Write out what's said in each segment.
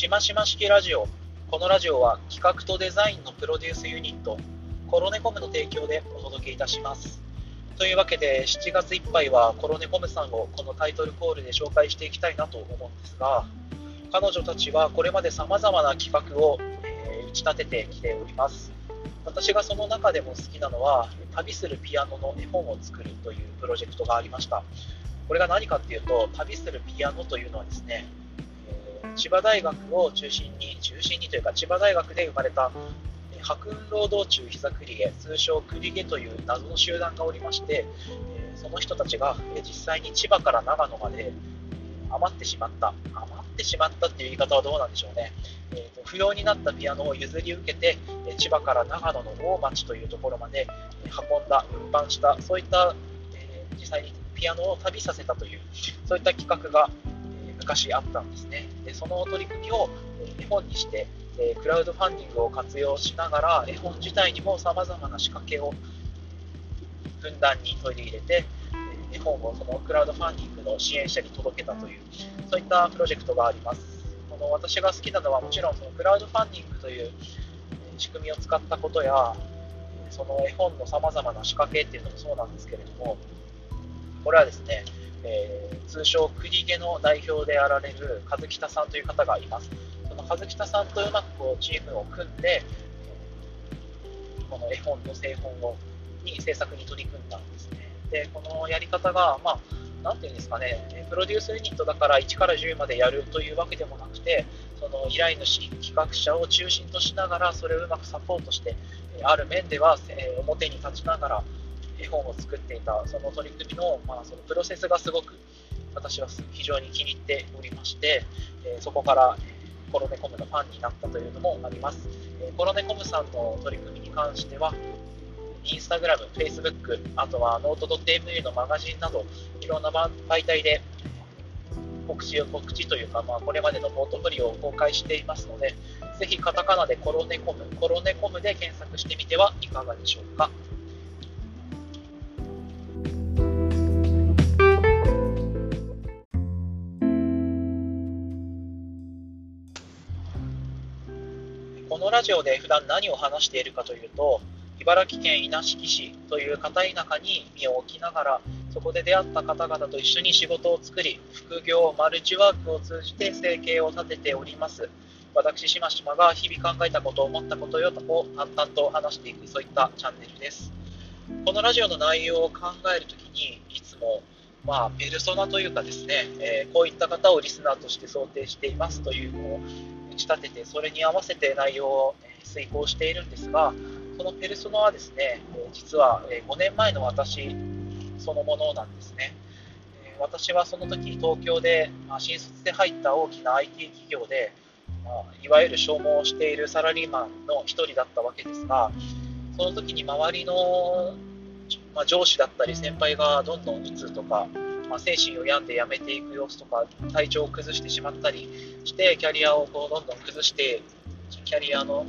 しましま式ラジオ。このラジオは企画とデザインのプロデュースユニット、コロネコムの提供でお届けいたします。というわけで、7月いっぱいはコロネコムさんをこのタイトルコールで紹介していきたいなと思うんですが、彼女たちはこれまで様々な企画を、え打ち立ててきております。私がその中でも好きなのは、旅するピアノの絵本を作るというプロジェクトがありました。これが何かっていうと、旅するピアノというのはですね、千葉大学を中心に、中心にというか、千葉大学で生まれた、白雲労働中膝栗毛、通称栗毛という謎の集団がおりまして、その人たちが、実際に千葉から長野まで余ってしまった、余ってしまったっていう言い方はどうなんでしょうね。えーと、不要になったピアノを譲り受けて、千葉から長野の大町というところまで、運んだ、運搬した、そういった、え実際にピアノを旅させたという、そういった企画が、昔あったんですね。でその取り組みを絵本にして、えクラウドファンディングを活用しながら、絵本自体にも様々な仕掛けをふんだんに取り入れて、絵本をそのクラウドファンディングの支援者に届けたという、そういったプロジェクトがあります。この私が好きなのはもちろんそのクラウドファンディングという仕組みを使ったことや、その絵本のさまざまな仕掛けっていうのもそうなんですけれども、これはですね、えー、通称、栗毛の代表であられる和北さんという方がいます。その和北さんとうまくこうチームを組んで、この絵本の製本をに制作に取り組んだんですね。で、このやり方が、まあ、なんていうんですかね、プロデュースユニットだから1から10までやるというわけでもなくて、その依頼主、企画者を中心としながら、それをうまくサポートして、ある面では、え表に立ちながら、絵本を作っていたその取り組みの,、まあそのプロセスがすごく私は非常に気に入っておりまして、えそこからコロネコムのファンになったというのもあります。えコロネコムさんの取り組みに関しては、インスタグラム、フェイスブック、あとはノート .mu のマガジンなど、いろんな媒体で告知を告知というか、まあ、これまでのポートフリオを公開していますので、ぜひカタカナでコロネコム、コロネコムで検索してみてはいかがでしょうか。ラジオで普段何を話しているかというと、茨城県稲敷市という片田舎に身を置きながら、そこで出会った方々と一緒に仕事を作り、副業、マルチワークを通じて生計を立てております。私、しましまが日々考えたこと、思ったことを淡々と話していく、そういったチャンネルです。このラジオの内容を考えるときに、いつも、まあ、ペルソナというかですね、えー、こういった方をリスナーとして想定していますというのをち立てて、それに合わせて内容を遂行しているんですが、そのペルソナはですね、実は5年前の私そのものなんですね。私はその時東京で、まあ、新卒で入った大きな IT 企業で、まあ、いわゆる消耗しているサラリーマンの一人だったわけですが、その時に周りの、まあ、上司だったり先輩がどんどん打つとか、まあ、精神を病んで辞めていく様子とか、体調を崩してしまったりして、キャリアをこうどんどん崩して、キャリアの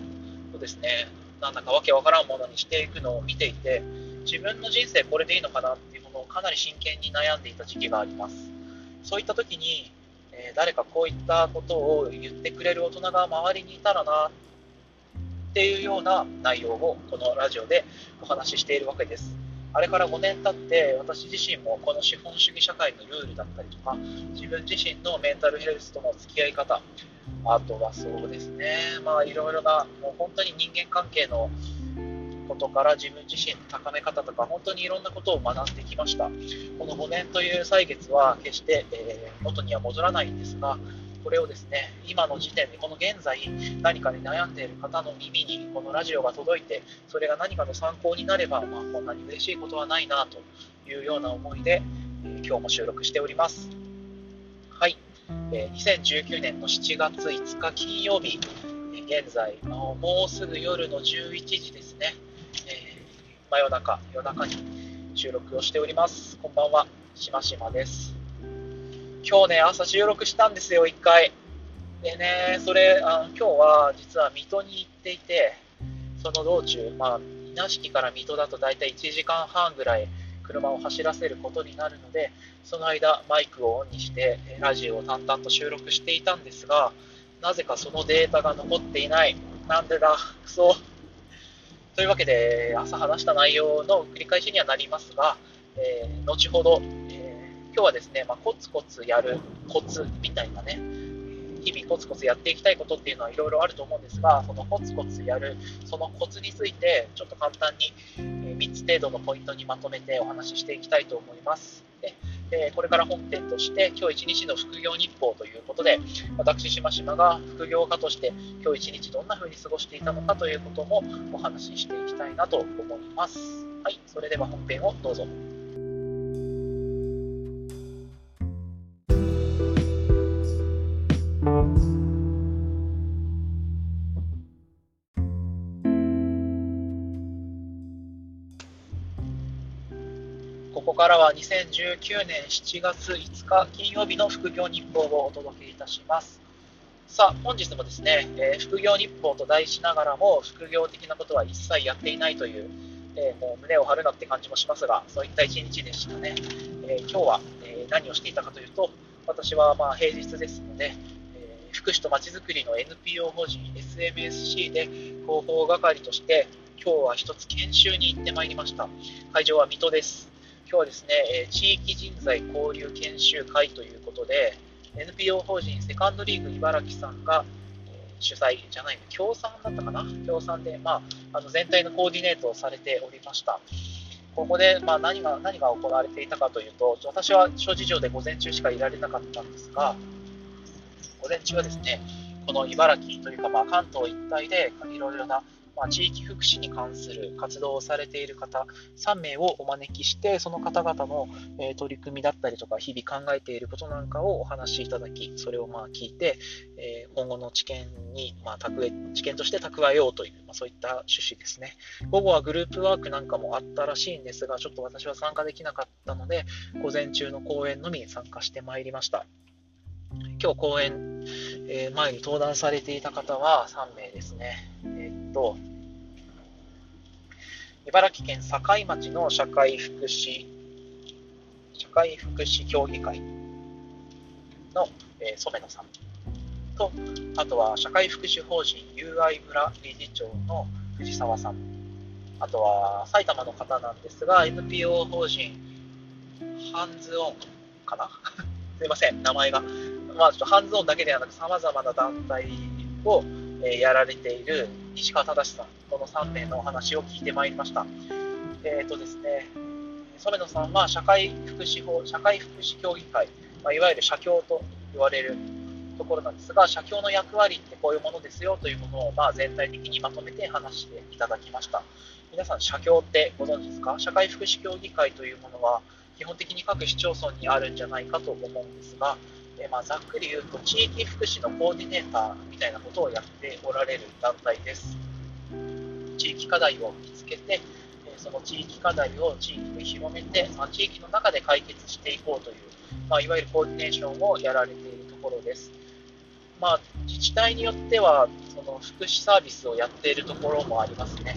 ですね、なんだかわけわからんものにしていくのを見ていて、自分の人生これでいいのかなっていうものをかなり真剣に悩んでいた時期があります。そういった時に、えー、誰かこういったことを言ってくれる大人が周りにいたらなっていうような内容をこのラジオでお話ししているわけです。あれから5年経って私自身もこの資本主義社会のルールだったりとか自分自身のメンタルヘルスとの付き合い方あとはそうですねまあいろいろなもう本当に人間関係のことから自分自身の高め方とか本当にいろんなことを学んできました。この5年という歳月は決して、えー、元には戻らないんですがこれをですね、今の時点で、この現在、何かに悩んでいる方の耳にこのラジオが届いて、それが何かの参考になれば、まあ、こんなに嬉しいことはないなというような思いで、え、今日も収録しております。はい、えー、2019年の7月5日金曜日、え現在、もうすぐ夜の11時ですね、えー、真夜中、夜中に収録をしております。こんばんは、しましまです。今日ね、朝収録したんですよ、1回。でね、それ、あの今日は実は水戸に行っていて、その道中、まあ、稲敷から水戸だと大体1時間半ぐらい車を走らせることになるので、その間、マイクをオンにして、ラジオを淡々と収録していたんですが、なぜかそのデータが残っていない。なんでだ、くそ。というわけで、朝話した内容の繰り返しにはなりますが、えー、後ほど、今日はですね、まあ、コツコツやるコツみたいなね、日々コツコツやっていきたいことっていうのはいろいろあると思うんですが、そのコツコツやる、そのコツについて、ちょっと簡単に3つ程度のポイントにまとめてお話ししていきたいと思います。でえこれから本編として、今日一日の副業日報ということで、私、しましまが副業家として今日一日どんな風に過ごしていたのかということもお話ししていきたいなと思います。はい、それでは本編をどうぞ。からは2019年7月5日金曜日の副業日報をお届けいたします。さあ、本日もですね、えー、副業日報と題しながらも副業的なことは一切やっていないという、えー、もう胸を張るなって感じもしますが、そういった一日でしたね。えー、今日は、え何をしていたかというと、私はまあ平日ですので、え福祉とまちづくりの NPO 法人 SMSC で広報係として今日は一つ研修に行ってまいりました。会場は水戸です。今日はですね、地域人材交流研修会ということで、NPO 法人セカンドリーグ茨城さんが主催じゃないの、協賛だったかな、協賛で、まあ、あの全体のコーディネートをされておりました。ここで、まあ、何が何が行われていたかというと、私は諸事情で午前中しかいられなかったんですが、午前中はですね、この茨城というか、まあ、関東一帯でいろいろなまあ、地域福祉に関する活動をされている方3名をお招きして、その方々の、え取り組みだったりとか、日々考えていることなんかをお話しいただき、それをまあ聞いて、え今後の知見に、まあ、蓄え知見として蓄えようという、まあ、そういった趣旨ですね。午後はグループワークなんかもあったらしいんですが、ちょっと私は参加できなかったので、午前中の講演のみ参加してまいりました。今日講演、え、前に登壇されていた方は3名ですね。え、っと、茨城県境町の社会福祉、社会福祉協議会の、えー、染野さん。と、あとは社会福祉法人友愛村理事長の藤沢さん、あとは埼玉の方なんですが、NPO 法人ハンズオンかな？すいません、名前が。まあ、ちょっとハンズオンだけではなく、さまざまな団体を、えー、やられている西川忠さん、この3名のお話を聞いてまいりました。え、ー、とですね、染野さんは社会福祉法、社会福祉協議会、まあ、いわゆる社協と言われるところなんですが、社協の役割ってこういうものですよというものを、まあ、全体的にまとめて話していただきました。皆さん、社協ってご存知ですか？社会福祉協議会というものは、基本的に各市町村にあるんじゃないかと思うんですが、えまあ、ざっくり言うと地域福祉のコーディネーターみたいなことをやっておられる団体です。地域課題を見つけて、その地域課題を地域に広めて、まあ、地域の中で解決していこうという、まあ、いわゆるコーディネーションをやられているところです。まあ、自治体によってはその福祉サービスをやっているところもありますね。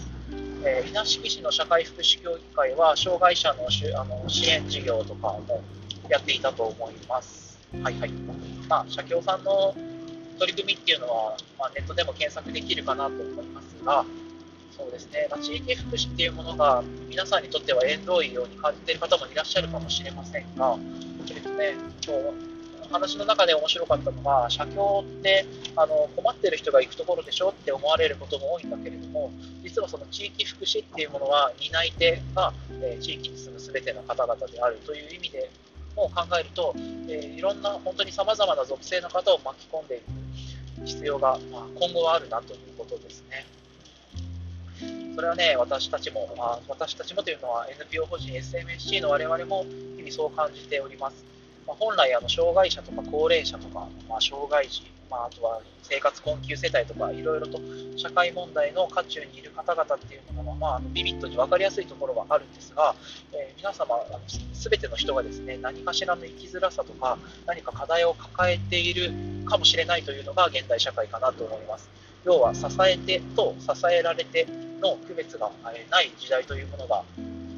え、稲敷市の社会福祉協議会は障害者のあの支援事業とかもやっていたと思います。はいはい。まあ、社協さんの取り組みっていうのは、まあ、ネットでも検索できるかなと思いますが、そうですね、まあ、地域福祉っていうものが皆さんにとっては縁遠いように感じている方もいらっしゃるかもしれませんが、えっとね、今日話の中で面白かったのが、社協ってあの困ってる人が行くところでしょって思われることも多いんだけれども、実はその地域福祉っていうものは担い手が、えー、地域に住むすべての方々であるという意味でを考えると、えー、いろんな本当にさまざまな属性の方を巻き込んでいく必要が、まあ、今後はあるなということですね。それはね、私たちも、まあ、私たちもというのは NPO 法人 SMSC の我々も日々そう感じております。まあ、本来、あの障害者とか高齢者とか、まあ、障害児、まあ、あとは生活困窮世帯とか、いろいろと社会問題の渦中にいる方々っていうのが、まあ、ビビットに分かりやすいところはあるんですが、えー、皆様、すべての人がですね何かしらの生きづらさとか、何か課題を抱えているかもしれないというのが現代社会かなと思います。要は支えてと支えられての区別がない時代というものが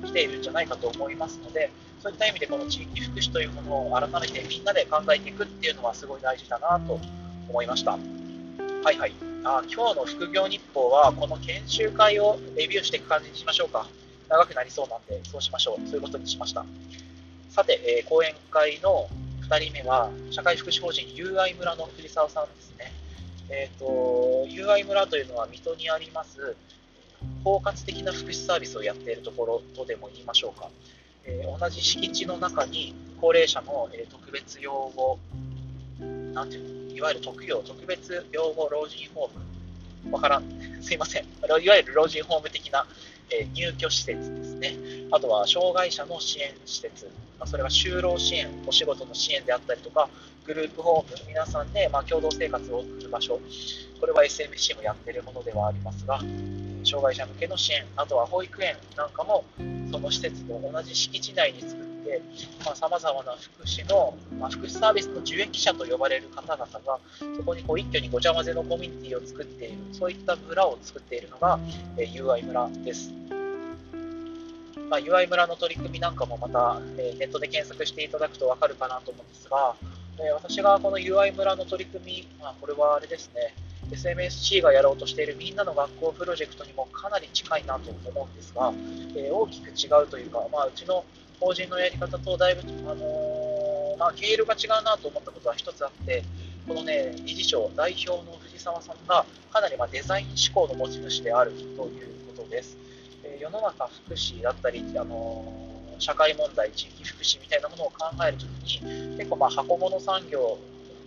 来ているんじゃないかと思いますので、そういった意味でこの地域福祉というものを改めてみんなで考えていくっていうのはすごい大事だなと思いました。はいはい。あ今日の副業日報は、この研修会をレビューしていく感じにしましょうか。長くなりそうなんで、そうしましょう。そういうことにしました。さて、えー、講演会の2人目は、社会福祉法人 UI 村の藤沢さんですね。えっ、ー、と、UI 村というのは水戸にあります、包括的な福祉サービスをやっているところとでも言いましょうか。えー、同じ敷地の中に高齢者の、え特別養護、なんていうの？いわゆる特養、特別養護老人ホーム、わからん、すいません、いわゆる老人ホーム的な、え入居施設ですね、あとは障害者の支援施設、まあそれは就労支援、お仕事の支援であったりとか、グループホーム、皆さんで、ま共同生活を送る場所、これは SMC もやっているものではありますが、障害者向けの支援、あとは保育園なんかも、その施設と同じ敷地内に作ってさまざ、まな福祉の、まあ、福祉サービスの受益者と呼ばれる方々が、そこにこう一挙にごちゃ混ぜのコミュニティを作っている、そういった村を作っているのが、えー、UI 村です。まあ、UI 村の取り組みなんかもまた、えー、ネットで検索していただくと分かるかなと思うんですが、えー、私がこの UI 村の取り組み、まあ、これはあれですね、SMSC がやろうとしているみんなの学校プロジェクトにもかなり近いなと思うんですが、えー、大きく違うというか、まあ、うちの法人のやり方とだいぶ、あのー、まあ、経路が違うなと思ったことは一つあって、このね、理事長、代表の藤沢さんがかなりまデザイン思考の持ち主であるということです。えー、世の中福祉だったり、あのー、社会問題、地域福祉みたいなものを考えるときに、結構まあ箱物産業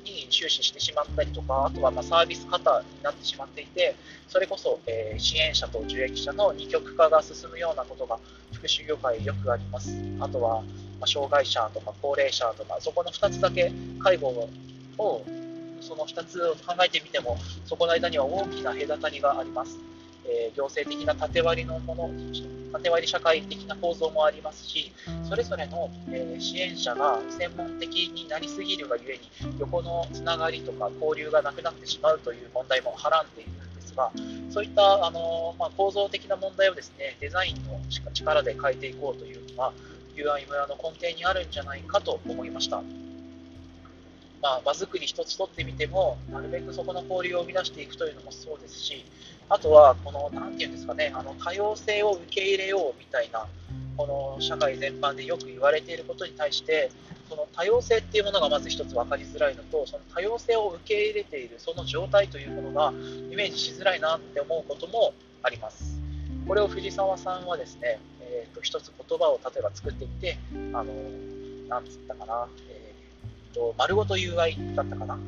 に終始してしまったりとか、あとはまサービス型になってしまっていて、それこそ、えー、支援者と受益者の二極化が進むようなことが福祉業界よくあります。あとは、ま障害者とか高齢者とか、そこの2つだけ介護を、その2つを考えてみても、そこの間には大きな隔たりがあります。えー、行政的な縦割りのもの、縦割り社会的な構造もありますし、それぞれの、えー、支援者が専門的になりすぎるがゆえに、横のつながりとか交流がなくなってしまうという問題もはらんでいるんですが、そういったあの、まあ、構造的な問題をですねデザインの力で変えていこうというのは、UI 村の根底にあるんじゃないかと思いました。まあ、場作り一つとってみても、なるべくそこの交流を生み出していくというのもそうですし、あとは、この、なんていうんですかね、あの多様性を受け入れようみたいな、この社会全般でよく言われていることに対して、その多様性っていうものがまず一つ分かりづらいのと、その多様性を受け入れているその状態というものがイメージしづらいなって思うこともあります。これを藤沢さんはですね、えーと、一つ言葉を例えば作ってみて、あのなんつったかな、と、丸ごと UI だったかな。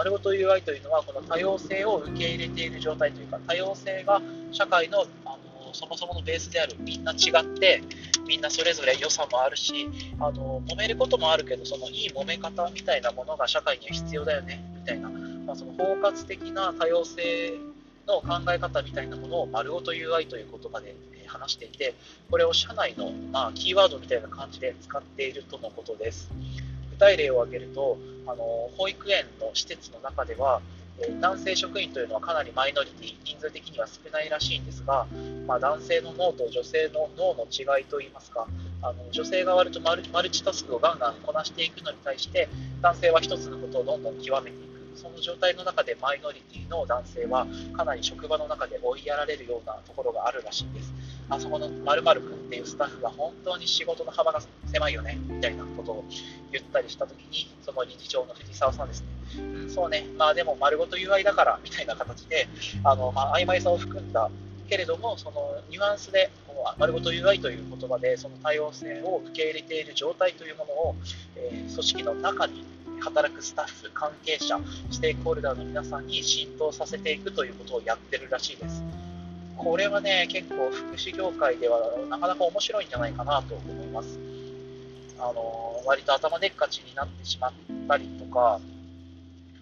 丸ごと UI というのは、この多様性を受け入れている状態というか、多様性が社会のあのそもそものベースである、みんな違って、みんなそれぞれ良さもあるし、あの揉めることもあるけど、そのいい揉め方みたいなものが社会には必要だよね、みたいな、まあ、その包括的な多様性の考え方みたいなものを丸ごと UI という言葉で話していて、これを社内の、まあ、キーワードみたいな感じで使っているとのことです。体例を挙げると、あの保育園の施設の中では、え男性職員というのはかなりマイノリティ、人数的には少ないらしいんですが、まあ、男性の脳と女性の脳の違いといいますか、あの女性が割とマルチタスクをガンガンこなしていくのに対して、男性は1つのことをどんどん極めていく。その状態の中でマイノリティの男性はかなり職場の中で追いやられるようなところがあるらしいんです。あそこの〇〇君っていうスタッフが本当に仕事の幅が狭いよね。みたいなことを言ったりしたときに、その理事長の藤沢さんですね、うん、そうね、まあでも丸ごと UI だからみたいな形で、あのまあ、曖昧さを含んだけれども、そのニュアンスで、丸ごと UI という言葉で、その多様性を受け入れている状態というものを、えー、組織の中に働くスタッフ、関係者、ステークホルダーの皆さんに浸透させていくということをやってるらしいです。これはね、結構福祉業界ではなかなか面白いんじゃないかなと思います。あの、割と頭でっかちになってしまったりとか、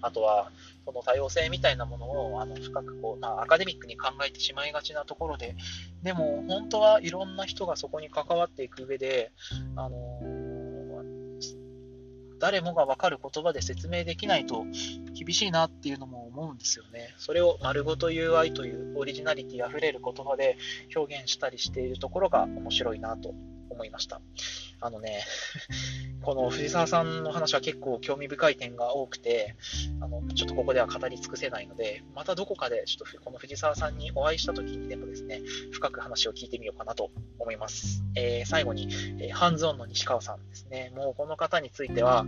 あとは、この多様性みたいなものをあの深くこう、まあ、アカデミックに考えてしまいがちなところで、でも本当はいろんな人がそこに関わっていく上で、あの誰もが分かる言葉で説明できないと厳しいなっていうのも思うんですよね。それを丸ごと UI というオリジナリティあふれる言葉で表現したりしているところが面白いなと思いました。あのね、この藤沢さんの話は結構興味深い点が多くて、あのちょっとここでは語り尽くせないので、またどこかでちょっとこの藤沢さんにお会いした時にでもですね、深く話を聞いてみようかなと思います。えー、最後に、えー、ハンズオンの西川さんですね。もうこの方については、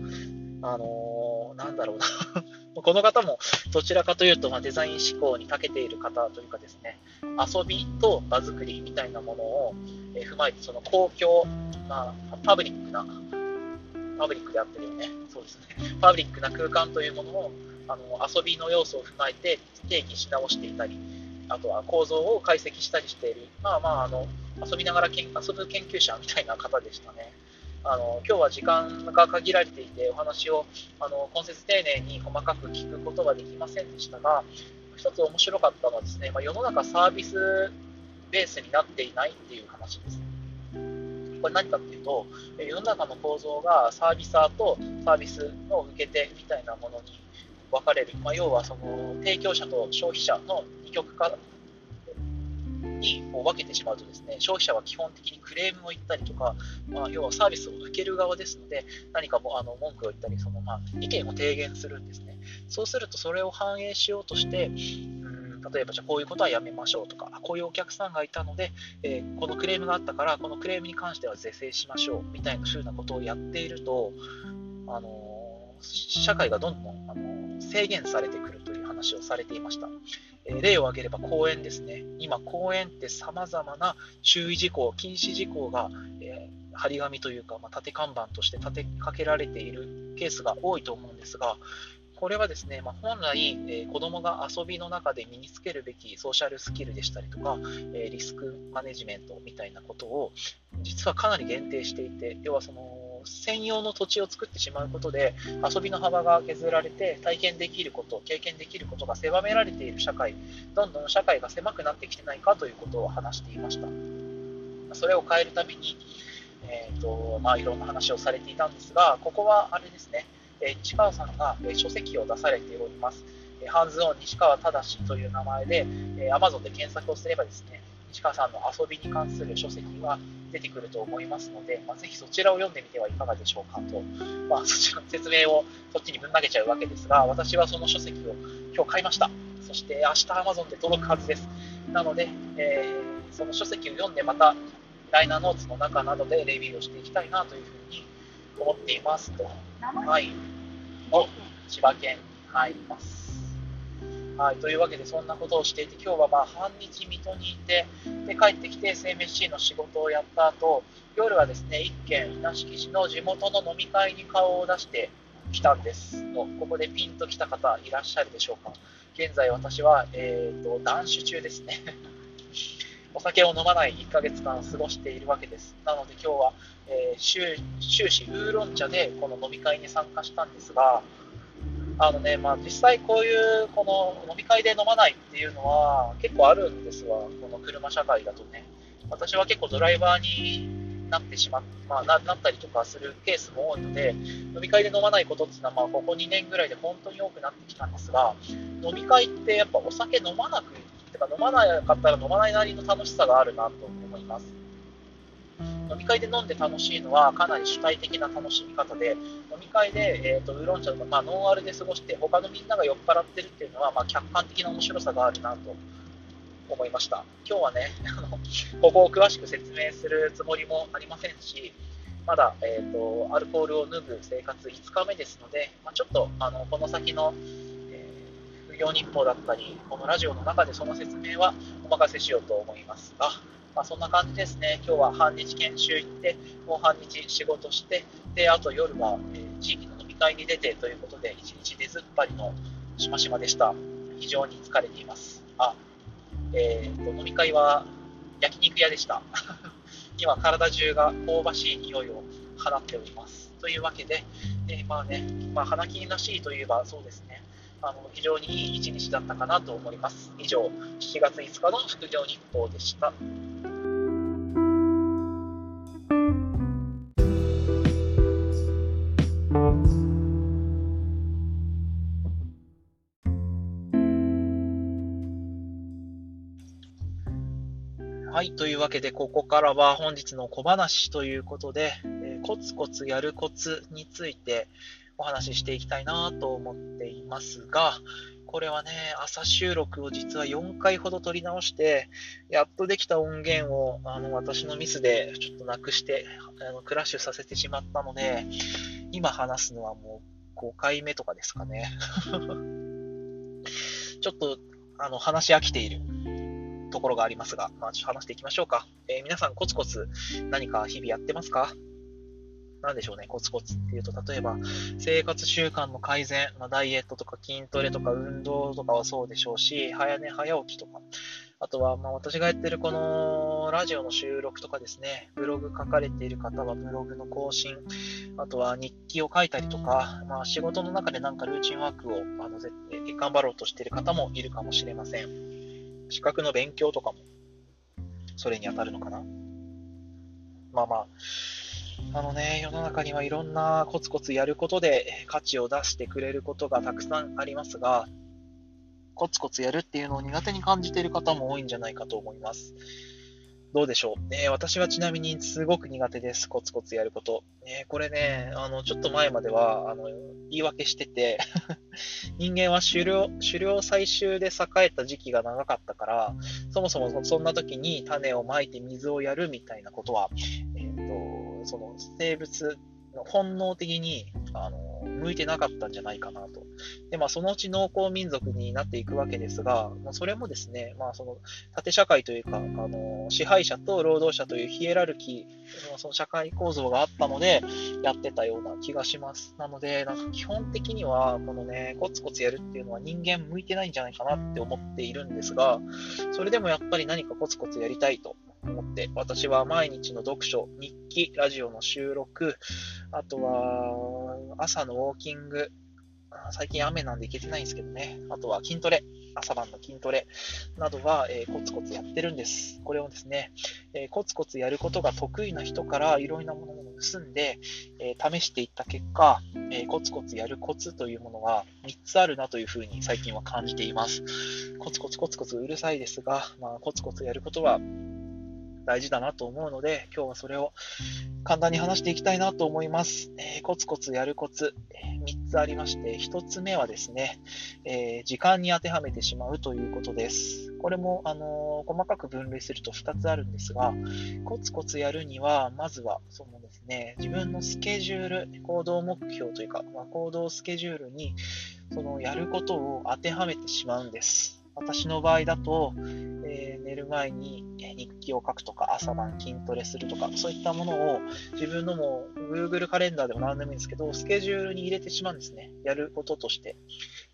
あのー、なんだろうな。この方もどちらかというと、まあ、デザイン思考に長けている方というかですね、遊びと場作りみたいなものを、え踏まえて、その公共、まあ、パブリックな、パブリックであってるよね、そうですね、パブリックな空間というものをあの遊びの要素を踏まえて定義し直していたり、あとは構造を解析したりしている、まあまあ、あの遊びながらけん遊ぶ研究者みたいな方でしたね。あの今日は時間が限られていて、お話をあの根節丁寧に細かく聞くことができませんでしたが、一つ面白かったのはですね、まあ、世の中サービスベースになっていないっていう話です。これ何かっていうと、世の中の構造がサービサーとサービスの受け手みたいなものに分かれる、まあ、要はその提供者と消費者の二極化に分けてしまうとですね、消費者は基本的にクレームを言ったりとか、まあ、要はサービスを受ける側ですので、何かもあの文句を言ったり、そのまあ意見を提言するんですね。そうすると、それを反映しようとして、うん例えば、じゃこういうことはやめましょうとか、こういうお客さんがいたので、えー、このクレームがあったから、このクレームに関しては是正しましょうみたいな風なことをやっていると、あの社会がどんどん、あの制限されてくると話をされていました。え例を挙げれば公園ですね。今、公園って様々な注意事項、禁止事項が、えー、張り紙というか、まあ、縦看板として立てかけられているケースが多いと思うんですが、これはですね、まあ、本来、えー、子供が遊びの中で身につけるべきソーシャルスキルでしたりとか、えー、リスクマネジメントみたいなことを実はかなり限定していて、要はその専用の土地を作ってしまうことで遊びの幅が削られて体験できること経験できることが狭められている社会どんどん社会が狭くなってきてないかということを話していました。それを変えるために、えーとまあ、いろんな話をされていたんですがここはあれですね、え西川さんが、え書籍を出されております。ハンズオン西川正という名前で、え Amazon で検索をすればですね西川さんの遊びに関する書籍が出てくると思いますので、まあ、ぜひそちらを読んでみてはいかがでしょうかと、まあ、そちらの説明をそっちにぶん投げちゃうわけですが、私はその書籍を今日買いました。そして明日 Amazon で届くはずです。なので、えー、その書籍を読んでまたライナーノーツの中などでレビューをしていきたいなというふうに思っていますと。はい。お、千葉県に入ります。はい、というわけでそんなことをしていて今日はまあ半日水戸にいてで帰ってきて SMSC の仕事をやった後夜はですね一軒稲敷市の地元の飲み会に顔を出してきたんです。とここでピンときた方いらっしゃるでしょうか。現在私は、えーと、断酒中ですね。お酒を飲まない1ヶ月間過ごしているわけです。なので今日は、えー、終始ウーロン茶でこの飲み会に参加したんですがあのね、まあ、実際こういうこの飲み会で飲まないっていうのは結構あるんですわ、この車社会だとね。私は結構ドライバーになってしまっ、まあ、ななったりとかするケースも多いので、飲み会で飲まないことっていうのは、まあ、ここ2年ぐらいで本当に多くなってきたんですが、飲み会ってやっぱお酒飲まなくてか飲まなかったら飲まないなりの楽しさがあるなと思います。飲み会で飲んで楽しいのはかなり主体的な楽しみ方で、み会で、えーと、ウーロン茶とか、まあ、ノンアルで過ごして、他のみんなが酔っ払ってるっていうのは、まあ、客観的な面白さがあるなと思いました。今日はね、あのここを詳しく説明するつもりもありませんし、まだ、えーと、アルコールを脱ぐ生活5日目ですので、まあ、ちょっとあのこの先の、えー、副業日報だったり、このラジオの中でその説明はお任せしようと思いますが、まあ、そんな感じですね。今日は半日研修行って、もう半日仕事して、で、あと夜は、えー、地域の飲み会に出てということで、一日出ずっぱりのしましまでした。非常に疲れています。あ、えー、と、飲み会は焼肉屋でした。今、体中が香ばしい匂いを放っております。というわけで、えー、まあね、まあ、花金らしいといえばそうですね。あの非常にいい一日だったかなと思います。以上、7月5日の副業日報でした。はい、というわけで、ここからは本日の小話ということで、えー、コツコツやるコツについてお話ししていきたいなと思っていますが、これはね、朝収録を実は4回ほど撮り直して、やっとできた音源をあの私のミスでちょっとなくしてあのクラッシュさせてしまったので、今話すのはもう5回目とかですかね。ちょっとあの話飽きているところがありますが、まあ、ちょっと話していきましょうか。えー、皆さんコツコツ何か日々やってますか？なんでしょうね、コツコツっていうと、例えば、生活習慣の改善、まあ、ダイエットとか筋トレとか運動とかはそうでしょうし、早寝早起きとか、あとは、まあ、私がやってるこのラジオの収録とかですね、ブログ書かれている方はブログの更新、あとは日記を書いたりとか、まあ、仕事の中でなんかルーチンワークをあの頑張ろうとしている方もいるかもしれません。資格の勉強とかも、それに当たるのかな。まあまあ、あのね、世の中にはいろんなコツコツやることで価値を出してくれることがたくさんありますが、コツコツやるっていうのを苦手に感じている方も多いんじゃないかと思います。どうでしょう？えー、私はちなみにすごく苦手です。コツコツやること。え、これね、あの、ちょっと前までは、あの、言い訳してて 人間は狩猟、狩猟採集で栄えた時期が長かったから、そもそもそんな時に種をまいて水をやるみたいなことは、えっ、ー、と、その生物の本能的に、あの、向いてなかったんじゃないかなと。で、まあ、そのうち農耕民族になっていくわけですが、まあ、それもですね、まあ、その、縦社会というか、あの、支配者と労働者というヒエラルキー、その社会構造があったので、やってたような気がします。なので、なんか基本的には、このね、コツコツやるっていうのは人間向いてないんじゃないかなって思っているんですが、それでもやっぱり何かコツコツやりたいと思って、私は毎日の読書、日記、ラジオの収録、あとは朝のウォーキング、最近雨なんで行けてないんですけどね。あとは筋トレ、朝晩の筋トレなどは、えー、コツコツやってるんです。これをですね、えー、コツコツやることが得意な人からいろいろなものを盗んで、えー、試していった結果、えコツコツやるコツというものが3つあるなというふうに最近は感じています。コツコツコツコツうるさいですが、まあ、コツコツやることは大事だなと思うので、今日はそれを簡単に話していきたいなと思います。えー、コツコツやるコツ、えー、3つありまして、1つ目はですね、えー、時間に当てはめてしまうということです。これも、あの細かく分類すると2つあるんですが、コツコツやるには、まずは、そのですね、自分のスケジュール、行動目標というか、まあ、行動スケジュールに、そのやることを当てはめてしまうんです。私の場合だと、えー、寝る前に日記を書くとか、朝晩筋トレするとか、そういったものを自分のも Google カレンダーでも何でもいいんですけど、スケジュールに入れてしまうんですね。やることとして。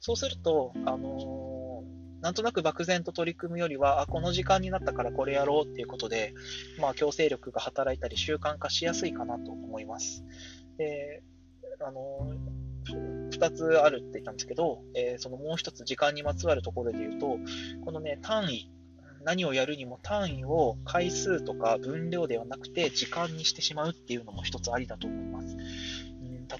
そうすると、あのー、なんとなく漠然と取り組むよりは、あ、この時間になったからこれやろうっていうことで、まあ、強制力が働いたり習慣化しやすいかなと思います。で、あのー2つあるって言ったんですけど、えー、そのもう1つ時間にまつわるところで言うと、このね、単位、何をやるにも単位を回数とか分量ではなくて時間にしてしまうっていうのも1つありだと思います。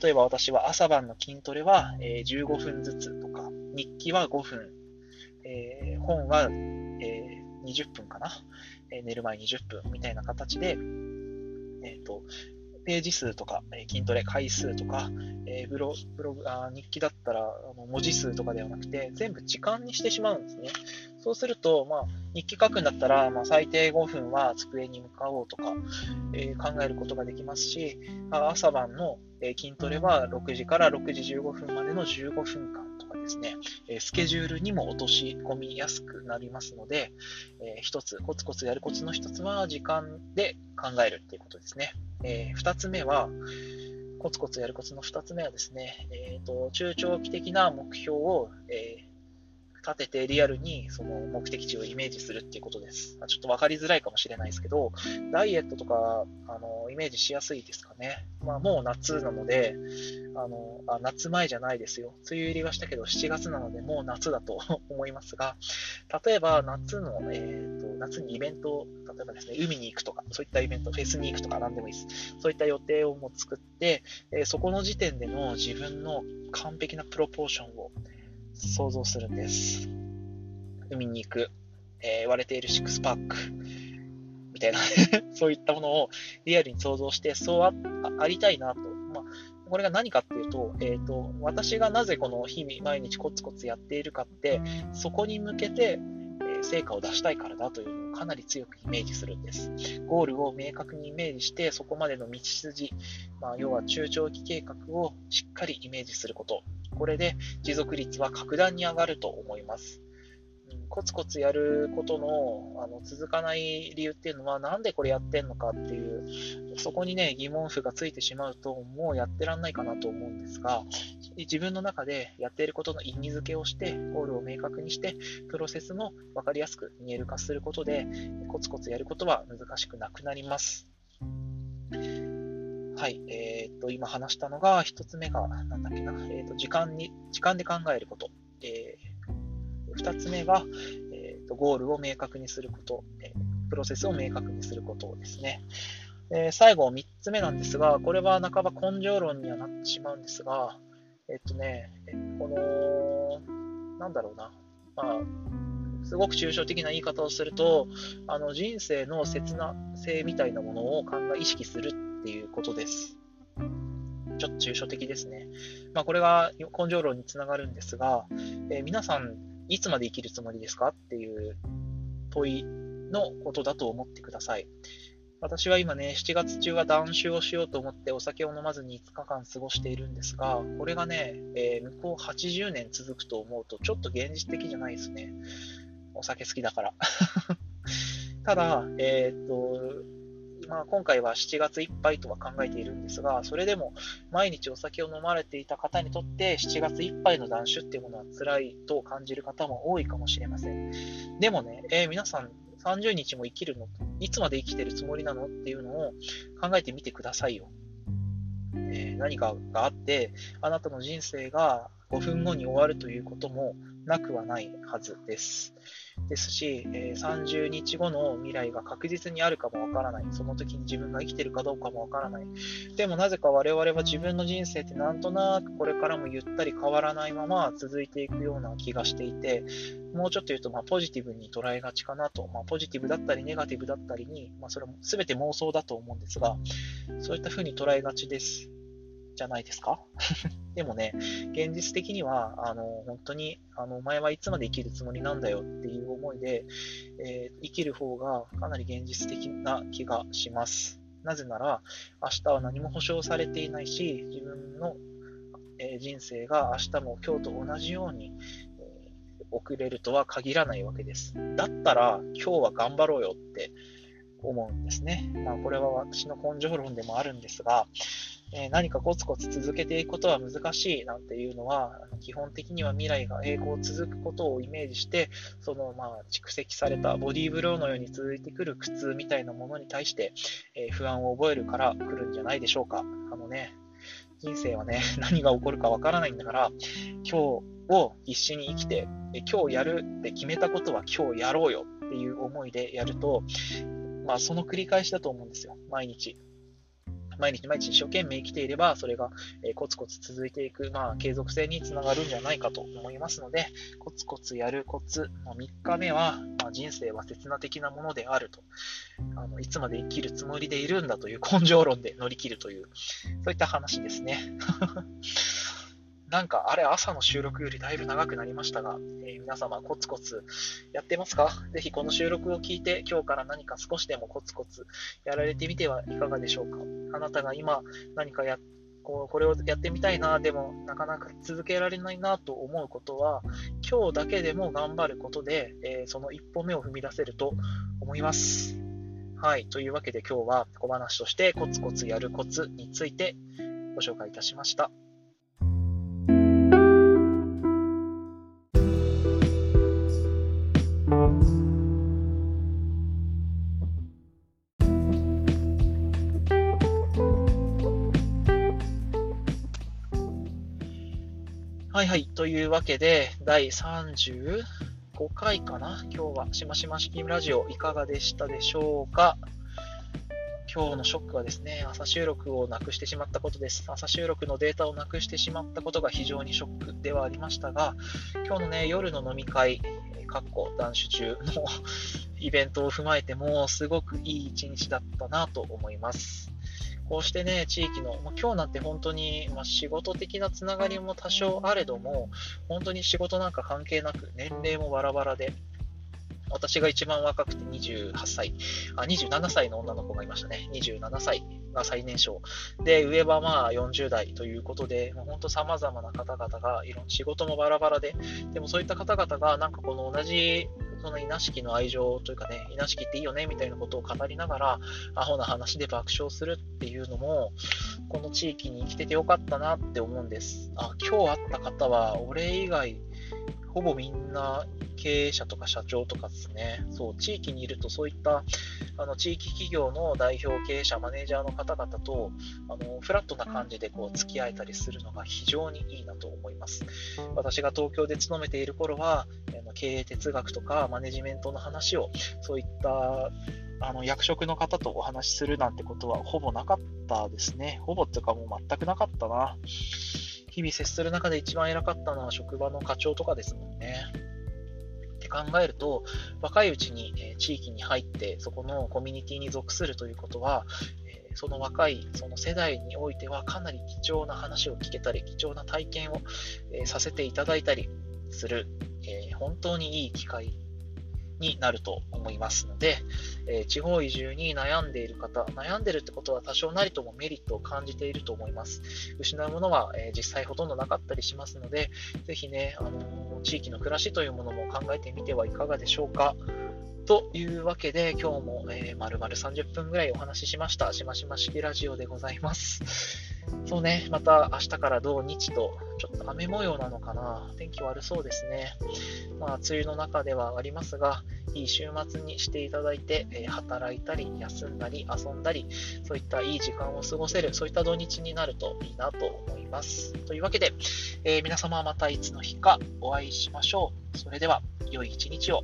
例えば私は朝晩の筋トレは、えー、15分ずつとか、日記は5分、えー、本は、え、20分かな、寝る前20分みたいな形で、えーとページ数とか、え筋トレ回数とか、え、ブロブログあ日記だったらあの文字数とかではなくて、全部時間にしてしまうんですね。そうすると、まあ、日記書くんだったら、まあ、最低5分は机に向かおうとか、えー、考えることができますし、朝晩の、え筋トレは6時から6時15分までの15分間とかですね、えスケジュールにも落とし込みやすくなりますので、えー、一つ、コツコツやるコツの一つは時間で考えるっていうことですね。えー、2つ目は、コツコツやるコツの2つ目はですね、えーと、中長期的な目標を、えー立ててリアルにその目的地をイメージするっていうことです。ちょっと分かりづらいかもしれないですけど、ダイエットとかあのイメージしやすいですかね。まあ、もう夏なのであのあ、夏前じゃないですよ。梅雨入りはしたけど7月なのでもう夏だと思いますが、例えば夏の、えーと、夏にイベント、例えばですね、海に行くとか、そういったイベント、フェスに行くとか何でもいいです。そういった予定をもう作って、え、そこの時点での自分の完璧なプロポーションを想像するんです。海に行く、え、割れているシックスパック、みたいな そういったものをリアルに想像して、そうあありたいなと。まあ、これが何かっていうと、えっ、ー、と、私がなぜこの日々毎日コツコツやっているかって、そこに向けて、成果を出したいからだというのをかなり強くイメージするんです。ゴールを明確にイメージして、そこまでの道筋、まあ、要は中長期計画をしっかりイメージすること。これで持続率は格段に上がると思います。コツコツやることのあの続かない理由っていうのは、なんでこれやってんのかっていう、そこにね、疑問符がついてしまうと、もうやってらんないかなと思うんですが、自分の中でやっていることの意味付けをして、ゴールを明確にして、プロセスも分かりやすく見える化することで、コツコツやることは難しくなくなります。はい。えー、っと、今話したのが、一つ目が、なんだっけな、えー、っと、時間に、時間で考えること。えー2つ目が、えーと、ゴールを明確にすること、えプロセスを明確にすることですね。え最後、3つ目なんですが、これは半ば根性論にはなってしまうんですが、えっとね、この、なんだろうな、まあ、すごく抽象的な言い方をすると、あの人生の切な性みたいなものを考え、意識するっていうことです。ちょっと抽象的ですね。まあ、これが根性論につながるんですが、えー、皆さんいつまで生きるつもりですかっていう問いのことだと思ってください。私は今ね、7月中は断酒をしようと思ってお酒を飲まずに5日間過ごしているんですが、これがね、えー、向こう80年続くと思うとちょっと現実的じゃないですね。お酒好きだから。ただ、えー、っと、まあ、今回は7月いっぱいとは考えているんですが、それでも毎日お酒を飲まれていた方にとって7月いっぱいの断酒っていうものは辛いと感じる方も多いかもしれません。でもね、えー、皆さん30日も生きるの？いつまで生きてるつもりなの？っていうのを考えてみてくださいよ。えー、何かがあって、あなたの人生が5分後に終わるということもなくはないはずです。ですし、え、30日後の未来が確実にあるかもわからない。その時に自分が生きてるかどうかもわからない。でもなぜか我々は自分の人生ってなんとなくこれからもゆったり変わらないまま続いていくような気がしていて、もうちょっと言うと、ま、ポジティブに捉えがちかなと。まあ、ポジティブだったりネガティブだったりに、まあ、それも全て妄想だと思うんですが、そういった風に捉えがちです。じゃないですか？でもね、現実的には、あの、本当に、あの、お前はいつまで生きるつもりなんだよっていう思いで、えー、生きる方がかなり現実的な気がします。なぜなら、明日は何も保証されていないし、自分の、えー、人生が明日も今日と同じように、えー、送れるとは限らないわけです。だったら、今日は頑張ろうよって思うんですね。まあ、これは私の根性論でもあるんですが、え何かコツコツ続けていくことは難しいなんていうのは、基本的には未来が栄光続くことをイメージして、そのまあ蓄積されたボディーブローのように続いてくる苦痛みたいなものに対して、え不安を覚えるから来るんじゃないでしょうか。あのね、人生はね、何が起こるかわからないんだから、今日を必死に生きて、今日やるって決めたことは今日やろうよっていう思いでやると、まあその繰り返しだと思うんですよ、毎日。毎日毎日一生懸命生きていれば、それが、えコツコツ続いていく、まあ、継続性につながるんじゃないかと思いますので、コツコツやるコツの3日目は、まあ、人生は刹那的なものであるとあの、いつまで生きるつもりでいるんだという根性論で乗り切るという、そういった話ですね。なんか、あれ、朝の収録よりだいぶ長くなりましたが、えー、皆様、コツコツやってますか？ぜひこの収録を聞いて、今日から何か少しでもコツコツやられてみてはいかがでしょうか？あなたが今何かやこうこれをやってみたいな、でもなかなか続けられないなと思うことは、今日だけでも頑張ることで、えー、その一歩目を踏み出せると思います。はい。というわけで今日は小話としてコツコツやるコツについてご紹介いたしました。はいはい。というわけで、第35回かな？今日は、しましま式ラジオいかがでしたでしょうか？今日のショックはですね、朝収録をなくしてしまったことです。朝収録のデータをなくしてしまったことが非常にショックではありましたが、今日のね、夜の飲み会、かっこ断酒中のイベントを踏まえても、すごくいい一日だったなと思います。こうしてね、地域の、まあ、今日なんて本当に、まあ、仕事的なつながりも多少あれども、本当に仕事なんか関係なく、年齢もバラバラで、私が一番若くて28歳、あ、27歳の女の子がいましたね。27歳が最年少。で、上はまあ40代ということで、もう本当様々な方々が、いろんな仕事もバラバラで、でもそういった方々が、なんかこの同じ、その稲敷の愛情というかね、稲敷っていいよねみたいなことを語りながら、アホな話で爆笑するっていうのも、この地域に生きててよかったなって思うんです。あ、今日会った方は、俺以外、ほぼみんな経営者とか社長とかですね、そう、地域にいるとそういったあの地域企業の代表経営者、マネージャーの方々とあのフラットな感じでこう付き合えたりするのが非常にいいなと思います。私が東京で勤めている頃は、経営哲学とかマネジメントの話を、そういったあの役職の方とお話しするなんてことはほぼなかったですね。ほぼっていうかもう全くなかったな。日々接する中で一番偉かったのは職場の課長とかですもんね。って考えると、若いうちに、え地域に入って、そこのコミュニティに属するということは、えその若いその世代においてはかなり貴重な話を聞けたり、貴重な体験を、えさせていただいたりする、え本当にいい機会になると思いますので、えー、地方移住に悩んでいる方、悩んでるってことは多少なりともメリットを感じていると思います。失うものは、えー、実際ほとんどなかったりしますので、ぜひね、あのー、地域の暮らしというものも考えてみてはいかがでしょうか。というわけで、今日も、えー、丸々30分ぐらいお話ししました。しましま式ラジオでございます。そうね、また明日から土日と、ちょっと雨模様なのかな。天気悪そうですね。まあ、梅雨の中ではありますが、いい週末にしていただいて、えー、働いたり、休んだり、遊んだり、そういったいい時間を過ごせる、そういった土日になるといいなと思います。というわけで、えー、皆様またいつの日かお会いしましょう。それでは、良い一日を。